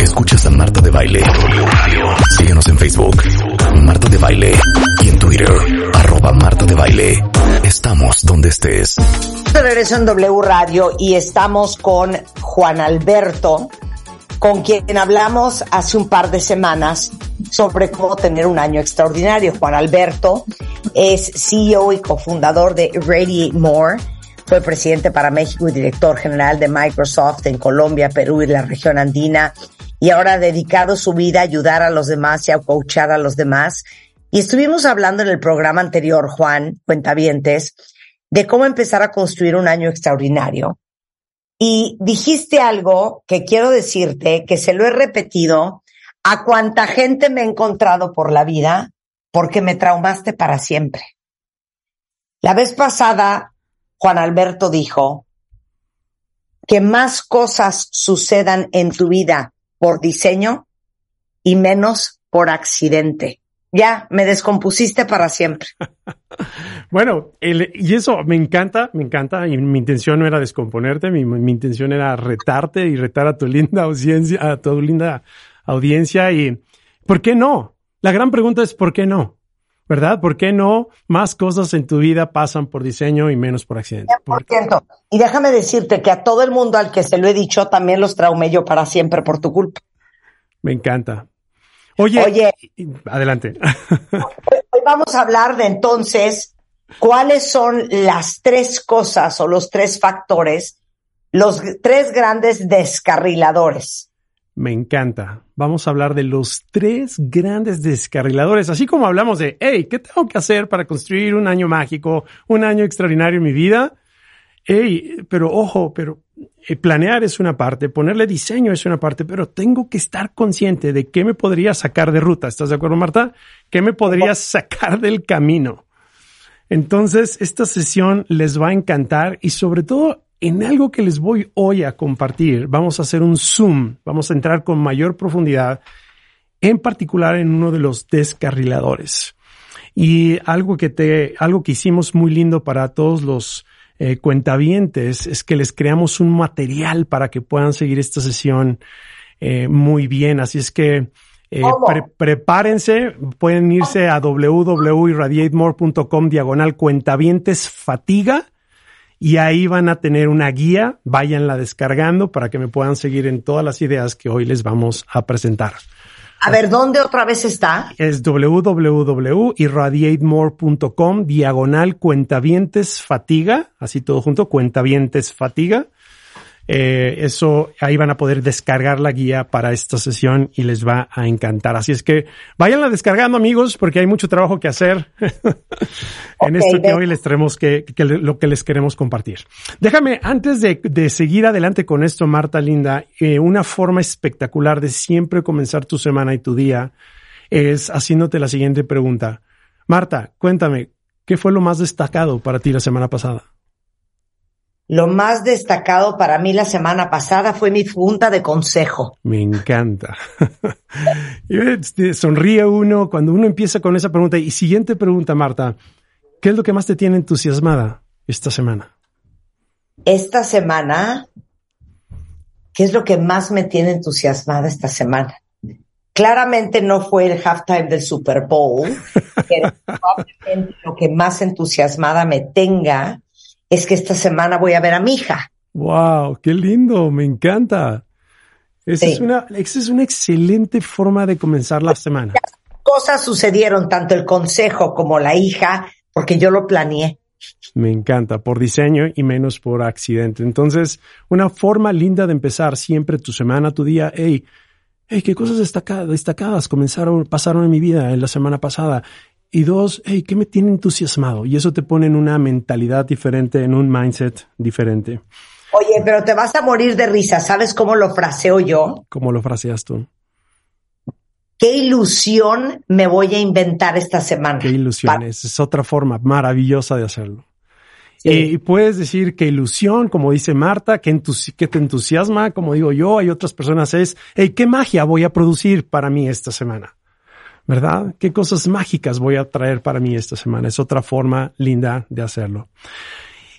Escuchas a Marta de Baile. Síguenos en Facebook, Marta de Baile. Y en Twitter, arroba Marta de Baile. Estamos donde estés. De regreso en W Radio y estamos con Juan Alberto, con quien hablamos hace un par de semanas sobre cómo tener un año extraordinario. Juan Alberto es CEO y cofundador de Radiate More fue presidente para México y director general de Microsoft en Colombia, Perú y la región andina. Y ahora ha dedicado su vida a ayudar a los demás y a coachar a los demás. Y estuvimos hablando en el programa anterior, Juan, cuentavientes, de cómo empezar a construir un año extraordinario. Y dijiste algo que quiero decirte, que se lo he repetido a cuánta gente me he encontrado por la vida, porque me traumaste para siempre. La vez pasada Juan Alberto dijo, que más cosas sucedan en tu vida por diseño y menos por accidente. Ya, me descompusiste para siempre. bueno, y eso me encanta, me encanta. Y mi intención no era descomponerte, mi, mi, intención era retarte y retar a tu linda audiencia, a tu linda audiencia. Y ¿por qué no? La gran pregunta es ¿por qué no? ¿Verdad? ¿Por qué no más cosas en tu vida pasan por diseño y menos por accidente? Por cierto, y déjame decirte que a todo el mundo al que se lo he dicho también los traumé yo para siempre por tu culpa. Me encanta. Oye, Oye adelante. Hoy vamos a hablar de entonces cuáles son las tres cosas o los tres factores, los tres grandes descarriladores me encanta. Vamos a hablar de los tres grandes descarriladores, así como hablamos de, hey, ¿qué tengo que hacer para construir un año mágico, un año extraordinario en mi vida? Hey, pero ojo, pero eh, planear es una parte, ponerle diseño es una parte, pero tengo que estar consciente de qué me podría sacar de ruta. ¿Estás de acuerdo, Marta? ¿Qué me podría sacar del camino? Entonces, esta sesión les va a encantar y sobre todo en algo que les voy hoy a compartir, vamos a hacer un zoom, vamos a entrar con mayor profundidad, en particular en uno de los descarriladores. Y algo que te, algo que hicimos muy lindo para todos los eh, cuentavientes es que les creamos un material para que puedan seguir esta sesión eh, muy bien. Así es que eh, prepárense, pueden irse a www.irradiatemore.com diagonal cuentavientes fatiga y ahí van a tener una guía, váyanla descargando para que me puedan seguir en todas las ideas que hoy les vamos a presentar. A ver, ¿dónde otra vez está? Es www.irradiatemore.com, diagonal cuentavientes fatiga, así todo junto, cuentavientes fatiga. Eh, eso ahí van a poder descargar la guía para esta sesión y les va a encantar. Así es que váyanla descargando amigos porque hay mucho trabajo que hacer en esto que hoy les tenemos que, lo que les queremos compartir. Déjame, antes de, seguir adelante con esto, Marta Linda, eh, una forma espectacular de siempre comenzar tu semana y tu día es haciéndote la siguiente pregunta. Marta, cuéntame, ¿qué fue lo más destacado para ti la semana pasada? Lo más destacado para mí la semana pasada fue mi junta de consejo. Me encanta. Este, sonríe uno cuando uno empieza con esa pregunta. Y siguiente pregunta, Marta. ¿Qué es lo que más te tiene entusiasmada esta semana? Esta semana, ¿qué es lo que más me tiene entusiasmada esta semana? Claramente no fue el halftime del Super Bowl, pero probablemente lo que más entusiasmada me tenga es que esta semana voy a ver a mi hija. ¡Wow! ¡Qué lindo! Me encanta. Esa, es una, esa es una excelente forma de comenzar la semana. Cosas sucedieron, tanto el consejo como la hija, porque yo lo planeé. Me encanta, por diseño y menos por accidente. Entonces, una forma linda de empezar siempre tu semana, tu día. Hey, hey, qué cosas destacadas, destacadas comenzaron, pasaron en mi vida en la semana pasada. Y dos, hey, ¿qué me tiene entusiasmado? Y eso te pone en una mentalidad diferente, en un mindset diferente. Oye, pero te vas a morir de risa. ¿Sabes cómo lo fraseo yo? ¿Cómo lo fraseas tú? ¿Qué ilusión me voy a inventar esta semana? Qué ilusiones. Es otra forma maravillosa de hacerlo. Y puedes decir que ilusión, como dice Marta, que, que te entusiasma, como digo yo, hay otras personas, es, hey, ¿qué magia voy a producir para mí esta semana? ¿Verdad? ¿Qué cosas mágicas voy a traer para mí esta semana? Es otra forma linda de hacerlo.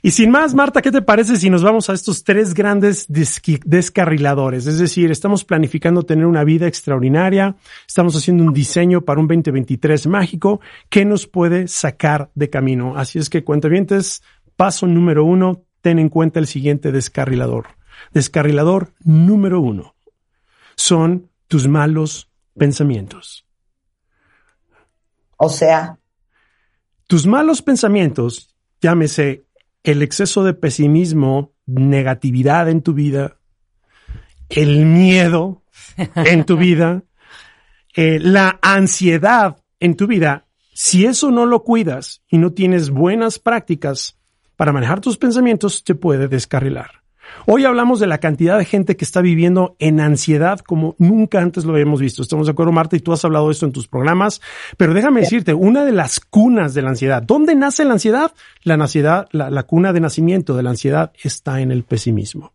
Y sin más, Marta, ¿qué te parece si nos vamos a estos tres grandes descarriladores? Es decir, estamos planificando tener una vida extraordinaria, estamos haciendo un diseño para un 2023 mágico que nos puede sacar de camino. Así es que, cuentavientes, paso número uno, ten en cuenta el siguiente descarrilador. Descarrilador número uno son tus malos pensamientos. O sea, tus malos pensamientos, llámese el exceso de pesimismo, negatividad en tu vida, el miedo en tu vida, eh, la ansiedad en tu vida, si eso no lo cuidas y no tienes buenas prácticas para manejar tus pensamientos, te puede descarrilar. Hoy hablamos de la cantidad de gente que está viviendo en ansiedad como nunca antes lo habíamos visto. Estamos de acuerdo, Marta, y tú has hablado de esto en tus programas, pero déjame decirte, una de las cunas de la ansiedad, ¿dónde nace la ansiedad? La ansiedad, la, cuna de nacimiento de la ansiedad está en el pesimismo.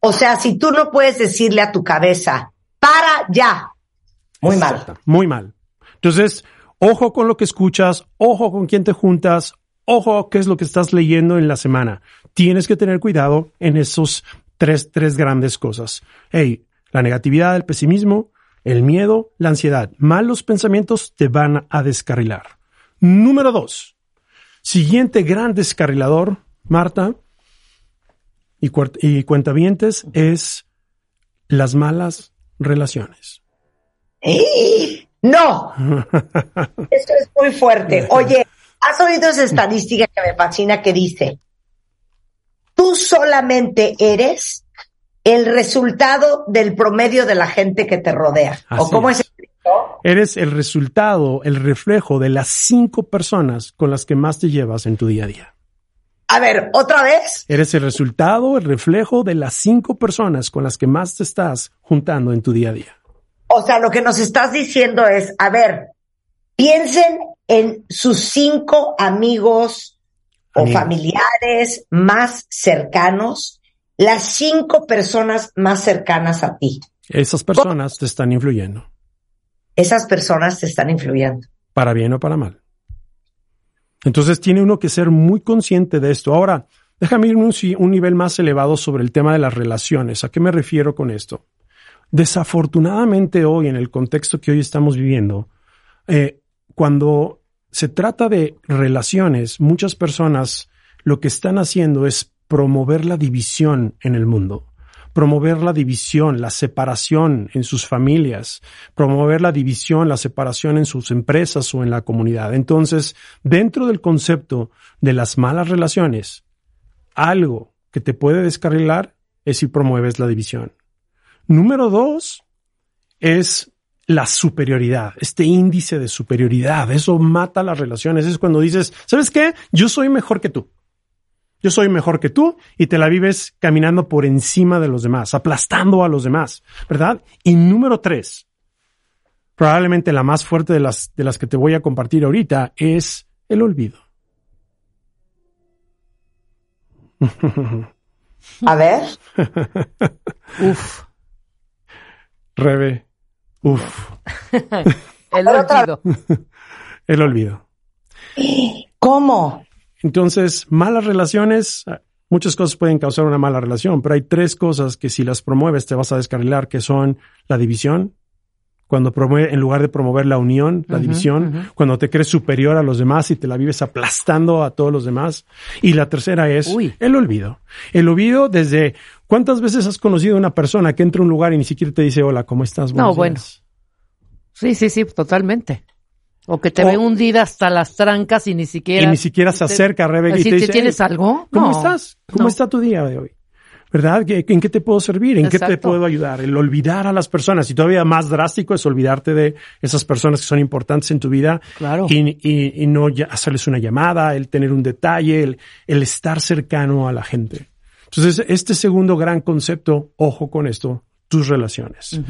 O sea, si tú no puedes decirle a tu cabeza, para ya, muy mal. Muy mal. Entonces, ojo con lo que escuchas, ojo con quién te juntas, ojo qué es lo que estás leyendo en la semana tienes que tener cuidado en esos tres, tres grandes cosas. Hey, la negatividad, el pesimismo, el miedo, la ansiedad. Malos pensamientos te van a descarrilar. Número dos. Siguiente gran descarrilador, Marta, y, y cuentavientes, es las malas relaciones. No, esto es muy fuerte. Oye, ¿has oído esa estadística que me fascina que dice tú solamente eres el resultado del promedio de la gente que te rodea. ¿O cómo es, Eres el resultado, el reflejo de las cinco personas con las que más te llevas en tu día a día. A ver, otra vez. Eres el resultado, el reflejo de las cinco personas con las que más te estás juntando en tu día a día. O sea, lo que nos estás diciendo es, a ver, piensen en sus cinco amigos, o familiares más cercanos, las cinco personas más cercanas a ti. Esas personas te están influyendo. Esas personas te están influyendo. Para bien o para mal. Entonces tiene uno que ser muy consciente de esto. Ahora, déjame ir un, un nivel más elevado sobre el tema de las relaciones. ¿A qué me refiero con esto? Desafortunadamente hoy, en el contexto que hoy estamos viviendo, eh, cuando se trata de relaciones, muchas personas lo que están haciendo es promover la división en el mundo, promover la división, la separación en sus familias, promover la división, la separación en sus empresas o en la comunidad. Entonces, dentro del concepto de las malas relaciones, algo que te puede descarrilar es si promueves la división. Número dos es la superioridad, este índice de superioridad, eso mata las relaciones. Es cuando dices, ¿sabes qué? Yo soy mejor que tú. Yo soy mejor que tú y te la vives caminando por encima de los demás, aplastando a los demás, ¿verdad? Y número tres, probablemente la más fuerte de las, de las que te voy a compartir ahorita es el olvido. A ver. Uf. Rebe, Uf. El olvido. El olvido. ¿Cómo? Entonces, malas relaciones, muchas cosas pueden causar una mala relación, pero hay tres cosas que si las promueves te vas a descarrilar, que son la división, cuando promueve, en lugar de promover la unión, la división, cuando te crees superior a los demás y te la vives aplastando a todos los demás. Y la tercera es el olvido. El olvido desde cuántas veces has conocido a una persona que entra a un lugar y ni siquiera te dice hola, ¿cómo estás? no, bueno. Sí, sí, sí, totalmente. O que te ve hundida hasta las trancas y ni siquiera. Y ni siquiera se acerca a Rebeca y te dice. ¿Tienes algo? ¿Cómo estás? ¿Cómo está tu día de hoy? ¿Verdad? ¿En qué te puedo servir? ¿En qué te puedo ayudar? El olvidar a las personas y todavía más drástico es olvidarte de esas personas que son importantes en tu vida claro. y, y, no hacerles una llamada, el tener un detalle, el, el estar cercano a la gente. Entonces, este segundo gran concepto, ojo con esto, tus relaciones.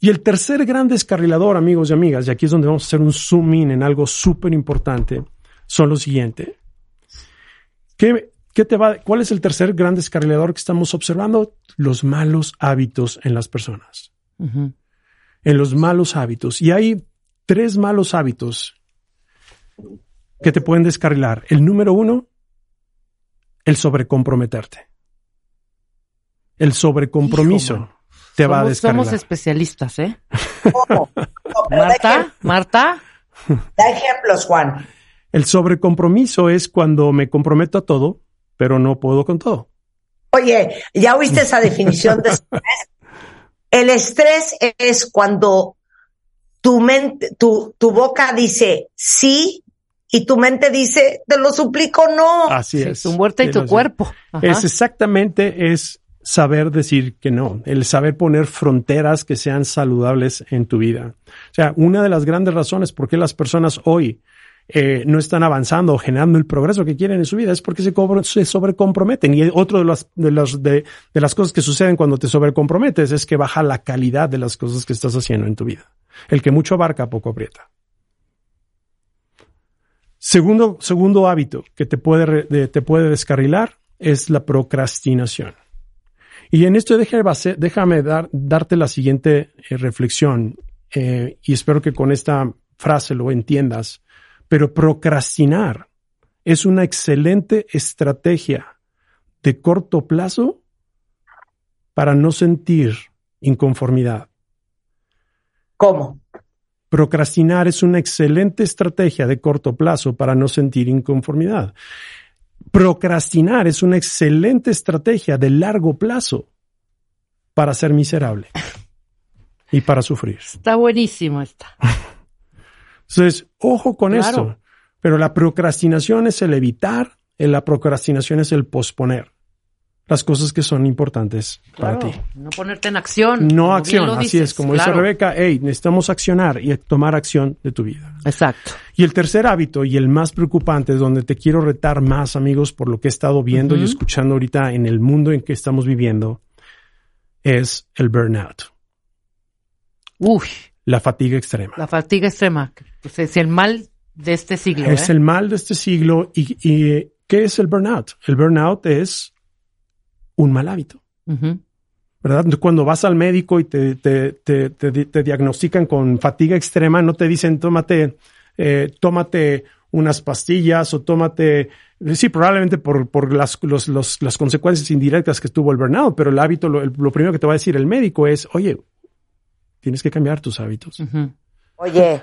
Y el tercer gran descarrilador, amigos y amigas, y aquí es donde vamos a hacer un zoom in en algo súper importante, son lo siguiente. ¿Qué, ¿Qué te va, ¿Cuál es el tercer gran descarrilador que estamos observando? Los malos hábitos en las personas. En los malos hábitos. Y hay tres malos hábitos que te pueden descarrilar. El número uno, el sobrecomprometerte. El sobrecompromiso te va a descarrilar. Somos especialistas, ¿eh? Marta, Marta. Da ejemplos, Juan. El sobrecompromiso es cuando me comprometo a todo, pero no puedo con todo. Oye, ¿ya oíste esa definición de estrés? El estrés es cuando tu mente, tu, tu boca dice sí y tu mente dice, te lo suplico, no. Así es. Tu muerte y tu cuerpo. Es exactamente, es saber decir que no, el saber poner fronteras que sean saludables en tu vida. O sea, una de las grandes razones por qué las personas hoy eh, no están avanzando o generando el progreso que quieren en su vida es porque se, sobrecomprometen. Y otro de las, de, las, de, las cosas que suceden cuando te sobrecomprometes es que baja la calidad de las cosas que estás haciendo en tu vida. El que mucho abarca, poco aprieta. Segundo, segundo hábito que te puede, te puede descarrilar es la procrastinación. Y en esto déjame, dar, darte la siguiente eh, reflexión eh, y espero que con esta frase lo entiendas. Pero procrastinar es una excelente estrategia de corto plazo para no sentir inconformidad. ¿Cómo? Procrastinar es una excelente estrategia de corto plazo para no sentir inconformidad. Procrastinar es una excelente estrategia de largo plazo para ser miserable y para sufrir. Está buenísimo esta. Entonces, ojo con esto. Pero la procrastinación es el evitar, la procrastinación es el posponer las cosas que son importantes para ti. No ponerte en acción. No acción, así es. Como dice Rebeca, hey, necesitamos accionar y tomar acción de tu vida. Exacto. Y el tercer hábito y el más preocupante, donde te quiero retar más, amigos, por lo que he estado viendo y escuchando ahorita en el mundo en que estamos viviendo, es el burnout. Uy. La fatiga extrema. La fatiga extrema. Pues es el mal de este siglo. Es ¿eh? el mal de este siglo. ¿Y, y qué es el burnout? El burnout es un mal hábito. ¿Verdad? Cuando vas al médico y te, te, te, te, diagnostican con fatiga extrema, no te dicen tómate, eh, tómate unas pastillas o tómate, sí, probablemente por, por las, los, los, las consecuencias indirectas que tuvo el burnout, pero el hábito, lo, lo, primero que te va a decir el médico es, oye, tienes que cambiar tus hábitos. Oye,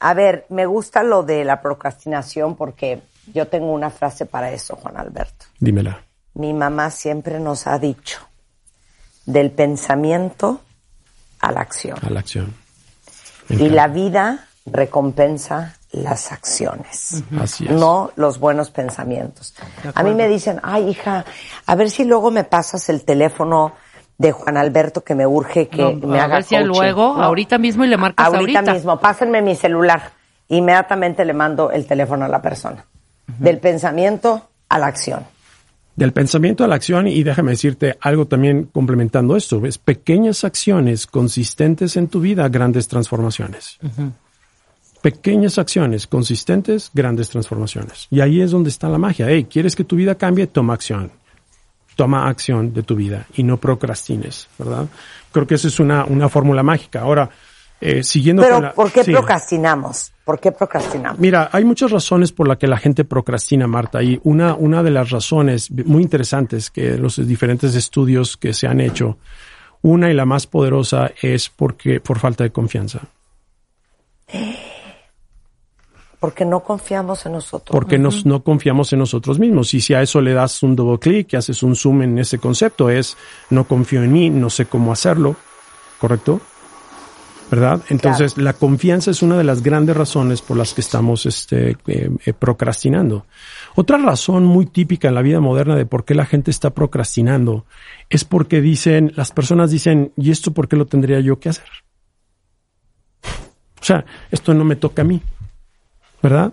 a ver, me gusta lo de la procrastinación porque yo tengo una frase para eso, Juan Alberto. Dímela mi mamá siempre nos ha dicho, del pensamiento a la acción. A la acción. Y la vida recompensa las acciones, Así es. no los buenos pensamientos. A mí me dicen, ay hija, a ver si luego me pasas el teléfono de Juan Alberto que me urge que me haga ver si luego, ahorita mismo y le marcas ahorita. mismo, pásenme mi celular. Inmediatamente le mando el teléfono a la persona. Del pensamiento a la acción del pensamiento a la acción y déjame decirte algo también complementando esto, es pequeñas acciones consistentes en tu vida, grandes transformaciones. Pequeñas acciones consistentes, grandes transformaciones. Y ahí es donde está la magia. Hey, ¿quieres que tu vida cambie? Toma acción. Toma acción de tu vida y no procrastines, ¿verdad? Creo que esa es una, una fórmula mágica. Ahora, eh, siguiendo Pero, con la, ¿por qué procrastinamos? ¿Por qué procrastinamos? Mira, hay muchas razones por las que la gente procrastina, Marta, y una, una de las razones muy interesantes que los diferentes estudios que se han hecho, una y la más poderosa es porque por falta de confianza. Porque no confiamos en nosotros. Porque nos, no confiamos en nosotros mismos. Y si a eso le das un doble clic y haces un zoom en ese concepto, es no confío en mí, no sé cómo hacerlo, ¿correcto? ¿verdad? Entonces, la confianza es una de las grandes razones por las que estamos este, eh, eh, procrastinando. Otra razón muy típica en la vida moderna de por qué la gente está procrastinando es porque dicen, las personas dicen, ¿y esto por qué lo tendría yo que hacer? O sea, esto no me toca a mí, ¿verdad?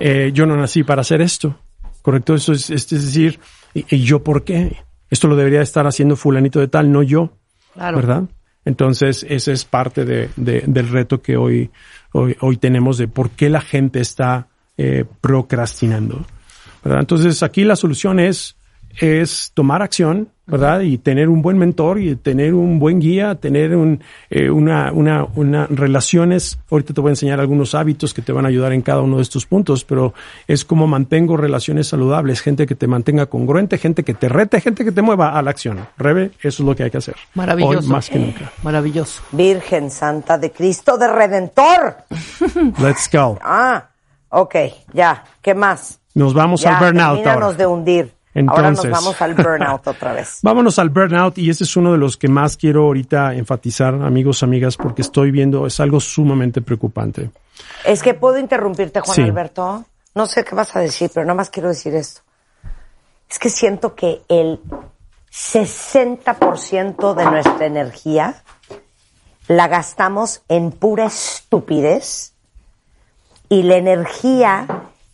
Eh, yo no nací para hacer esto, ¿correcto? Eso es, es decir, ¿y, ¿y yo por qué? Esto lo debería estar haciendo fulanito de tal, no yo, Claro. ¿verdad? Entonces, ese es parte de, de- del reto que hoy, hoy, hoy tenemos de por qué la gente está eh, procrastinando. ¿verdad? Entonces, aquí la solución es, es tomar acción, ¿verdad? Y tener un buen mentor y tener un buen guía, tener un, eh, una, una, una relaciones. Ahorita te voy a enseñar algunos hábitos que te van a ayudar en cada uno de estos puntos, pero es como mantengo relaciones saludables, gente que te mantenga congruente, gente que te rete, gente que te mueva a la acción. Rebe, eso es lo que hay que hacer. Maravilloso. Hoy más que nunca. Maravilloso. Virgen Santa de Cristo de Redentor. Let's go. Ah, ok, ya. ¿Qué más? Nos vamos ya, al burnout ahora. de hundir. Ahora nos Entonces. vamos al burnout otra vez. Vámonos al burnout y ese es uno de los que más quiero ahorita enfatizar, amigos, amigas, porque estoy viendo, es algo sumamente preocupante. Es que puedo interrumpirte, Juan Sí. Alberto. No sé qué vas a decir, pero nada más quiero decir esto. Es que siento que el 60% de nuestra energía la gastamos en pura estupidez y la energía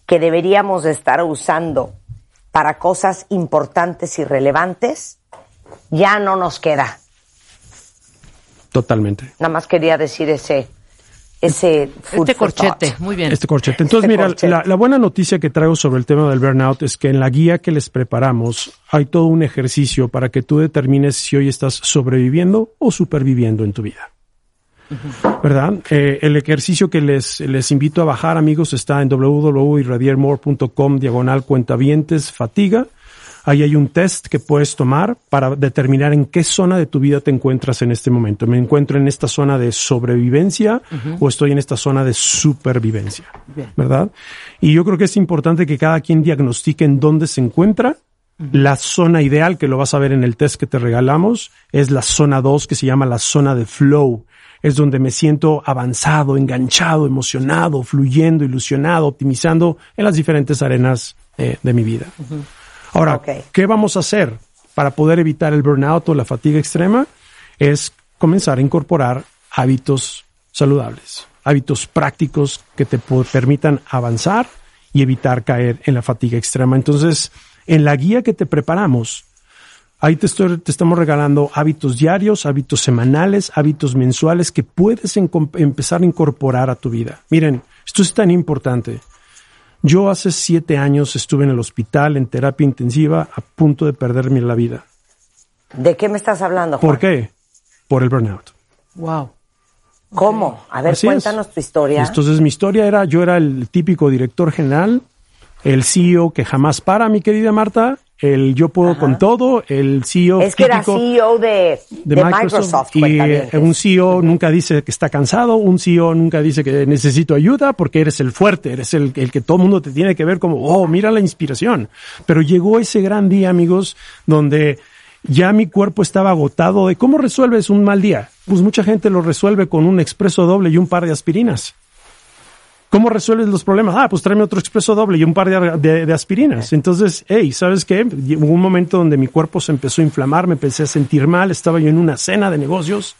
que deberíamos de estar usando para cosas importantes y relevantes ya no nos queda. Totalmente. Nada más quería decir ese ese food Este corchete, thought. muy bien. Este corchete. Entonces, Este mira, corchete. La, la buena noticia que traigo sobre el tema del burnout es que en la guía que les preparamos hay todo un ejercicio para que tú determines si hoy estás sobreviviendo o superviviendo en tu vida. ¿Verdad? Eh, el ejercicio que les, les invito a bajar, amigos, está en www.irradiermore.com diagonal cuentavientes fatiga. Ahí hay un test que puedes tomar para determinar en qué zona de tu vida te encuentras en este momento. ¿Me encuentro en esta zona de sobrevivencia o estoy en esta zona de supervivencia? ¿Verdad? Y yo creo que es importante que cada quien diagnostique en dónde se encuentra. La zona ideal, que lo vas a ver en el test que te regalamos, es la zona 2, que se llama la zona de flow. Es donde me siento avanzado, enganchado, emocionado, fluyendo, ilusionado, optimizando en las diferentes arenas eh, de mi vida. Ahora. ¿qué vamos a hacer para poder evitar el burnout o la fatiga extrema? Es comenzar a incorporar hábitos saludables, hábitos prácticos que te permitan avanzar y evitar caer en la fatiga extrema. Entonces, en la guía que te preparamos, ahí te, estoy- te estamos regalando hábitos diarios, hábitos semanales, hábitos mensuales que puedes empezar a incorporar a tu vida. Miren, esto es tan importante. Yo hace siete años estuve en el hospital en terapia intensiva a punto de perderme la vida. ¿De qué me estás hablando, Juan? ¿Por qué? Por el burnout. Wow. ¿Cómo? A ver, Así es. cuéntanos tu historia. Entonces mi historia era, yo era el típico director general, el CEO que jamás para, mi querida Marta, el yo puedo con todo, el CEO es que era CEO de, de, de Microsoft, Microsoft. y eh, un CEO nunca dice que está cansado, un CEO nunca dice que necesito ayuda porque eres el fuerte, eres el, el que todo el mundo te tiene que ver como, oh, mira la inspiración. Pero llegó ese gran día, amigos, donde ya mi cuerpo estaba agotado de cómo resuelves un mal día. Pues mucha gente lo resuelve con un expreso doble y un par de aspirinas. ¿Cómo resuelves los problemas? Ah, pues tráeme otro expreso doble y un par de, de- de aspirinas. Entonces, hey, ¿sabes qué? Hubo un momento donde mi cuerpo se empezó a inflamar, me empecé a sentir mal, estaba yo en una cena de negocios.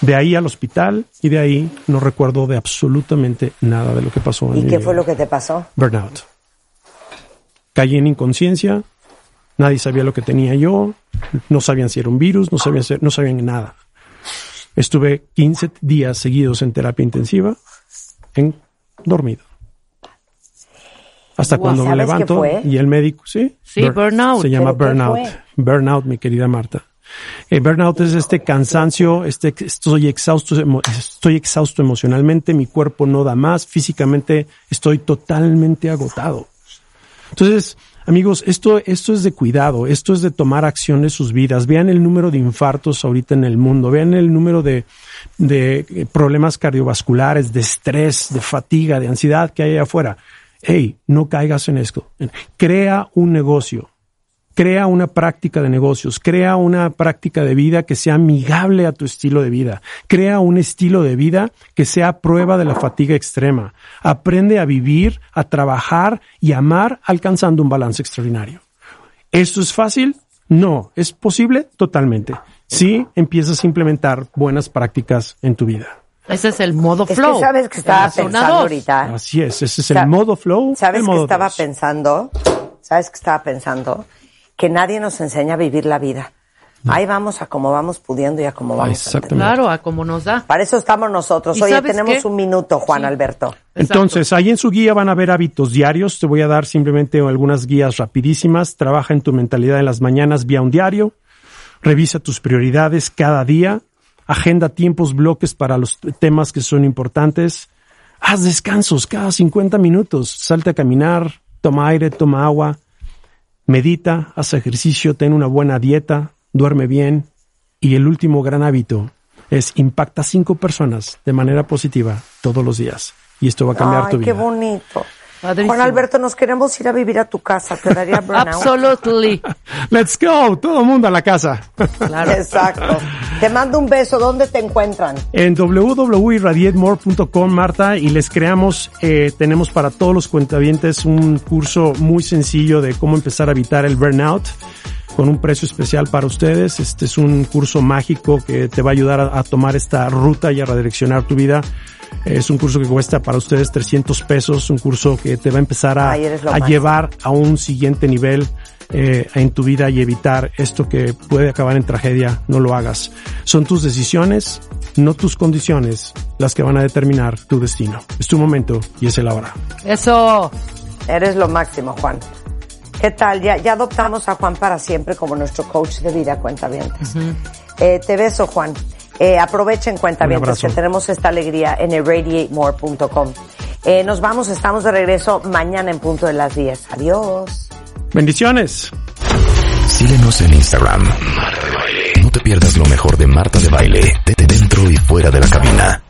De ahí al hospital y de ahí no recuerdo de absolutamente nada de lo que pasó. en ¿Y qué vida. fue lo que te pasó? Burnout. Caí en inconsciencia, nadie sabía lo que tenía yo, no sabían si era un virus, no sabían, si- no sabían nada. Estuve 15 días seguidos en terapia intensiva, en dormido. Hasta cuando me ¿sabes qué levanto fue? y el médico, sí, Sí, burnout. Se llama ¿Pero qué burnout. Burnout, mi querida Marta. El burnout es este cansancio, este, estoy exhausto, estoy exhausto emocionalmente, mi cuerpo no da más, físicamente estoy totalmente agotado. Entonces, amigos, esto, esto es de cuidado, esto es de tomar acción en sus vidas. Vean el número de infartos ahorita en el mundo, vean el número de, de eh, problemas cardiovasculares, de estrés, de fatiga, de ansiedad que hay allá afuera. Hey, no caigas en esto. Crea un negocio. Crea una práctica de negocios, crea una práctica de vida que sea amigable a tu estilo de vida, crea un estilo de vida que sea prueba de la fatiga extrema. Aprende a vivir, a trabajar y amar alcanzando un balance extraordinario. ¿Esto es fácil? No. ¿Es posible? Totalmente. Si empiezas a implementar buenas prácticas en tu vida. Ese es el modo Es flow. que sabes que estaba pensando ahorita. Así es, ese es Sa- el modo flow. ¿Sabes el modo estaba dos. pensando? ¿Sabes qué estaba pensando? Que nadie nos enseña a vivir la vida. Ahí vamos a como vamos pudiendo y a como vamos. Exactamente. Claro, a como nos da. Para eso estamos nosotros. ¿Y Oye, sabes tenemos qué? un minuto, Juan Sí. Alberto. Entonces, ahí en su guía van a ver hábitos diarios. Te voy a dar simplemente algunas guías rapidísimas. Trabaja en tu mentalidad en las mañanas vía un diario. Revisa tus prioridades cada día. Agenda tiempos, bloques para los temas que son importantes. Haz descansos cada 50 minutos. Salte a caminar, toma aire, toma agua. Medita, haz ejercicio, ten una buena dieta, duerme bien. Y el último gran hábito es impacta a cinco personas de manera positiva todos los días. Y esto va a cambiar Ay, tu qué vida. bonito. Padrísimo. Juan Alberto, nos queremos ir a vivir a tu casa. ¿Te daría burnout? Absolutely. Let's go, todo el mundo a la casa. Claro. Exacto. Te mando un beso. ¿Dónde te encuentran? en www.irradiatemore.com, Marta, y les creamos, eh, tenemos para todos los cuentavientes un curso muy sencillo de cómo empezar a evitar el burnout con un precio especial para ustedes. Este es un curso mágico que te va a ayudar a, a tomar esta ruta y a redireccionar tu vida. Es un curso que cuesta para ustedes 300 pesos, un curso que te va a empezar a, llevar a un siguiente nivel eh, en tu vida y evitar esto que puede acabar en tragedia. No lo hagas. Son tus decisiones, no tus condiciones, las que van a determinar tu destino. Es tu momento y es el ahora. Eso. Eres lo máximo, Juan. ¿Qué tal? Ya, ya adoptamos a Juan para siempre como nuestro coach de vida, cuentavientes. Eh, te beso, Juan. Eh, aprovechen, abrazo. que tenemos esta alegría en irradiatemore.com. Eh, nos vamos, estamos de regreso mañana en punto de las 10. Adiós. Bendiciones. Síguenos en Instagram. Marta de Baile. No te pierdas lo mejor de Marta de Baile, de de dentro y fuera de la cabina.